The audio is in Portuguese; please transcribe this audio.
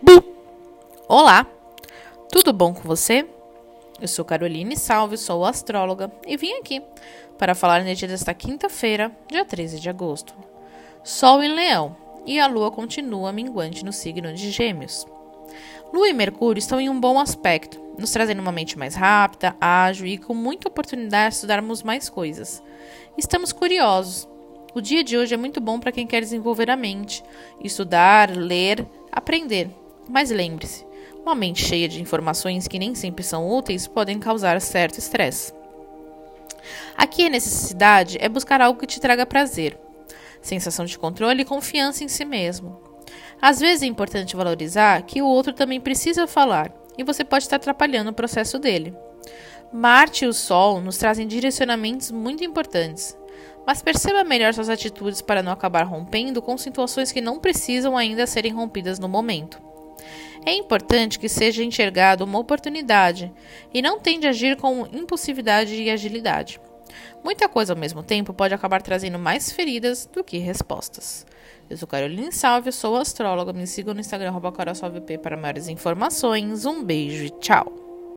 Bu! Olá! Tudo bom com você? Eu sou Caroline Salve, sou astróloga e vim aqui para falar no dia desta quinta-feira, dia 13 de agosto. Sol em Leão e a Lua continua minguante no signo de Gêmeos. Lua e Mercúrio estão em um bom aspecto, nos trazendo uma mente mais rápida, ágil e com muita oportunidade de estudarmos mais coisas. Estamos curiosos. O dia de hoje é muito bom para quem quer desenvolver a mente, estudar, ler, aprender. Mas lembre-se, uma mente cheia de informações que nem sempre são úteis podem causar certo estresse. Aqui a necessidade é buscar algo que te traga prazer, sensação de controle e confiança em si mesmo. Às vezes é importante valorizar que o outro também precisa falar e você pode estar atrapalhando o processo dele. Marte e o Sol nos trazem direcionamentos muito importantes, mas perceba melhor suas atitudes para não acabar rompendo com situações que não precisam ainda serem rompidas no momento. É importante que seja enxergado uma oportunidade e não tende a agir com impulsividade e agilidade. Muita coisa ao mesmo tempo pode acabar trazendo mais feridas do que respostas. Eu sou Caroline Salve, sou astróloga. Me sigam no Instagram, para maiores informações. Um beijo e tchau!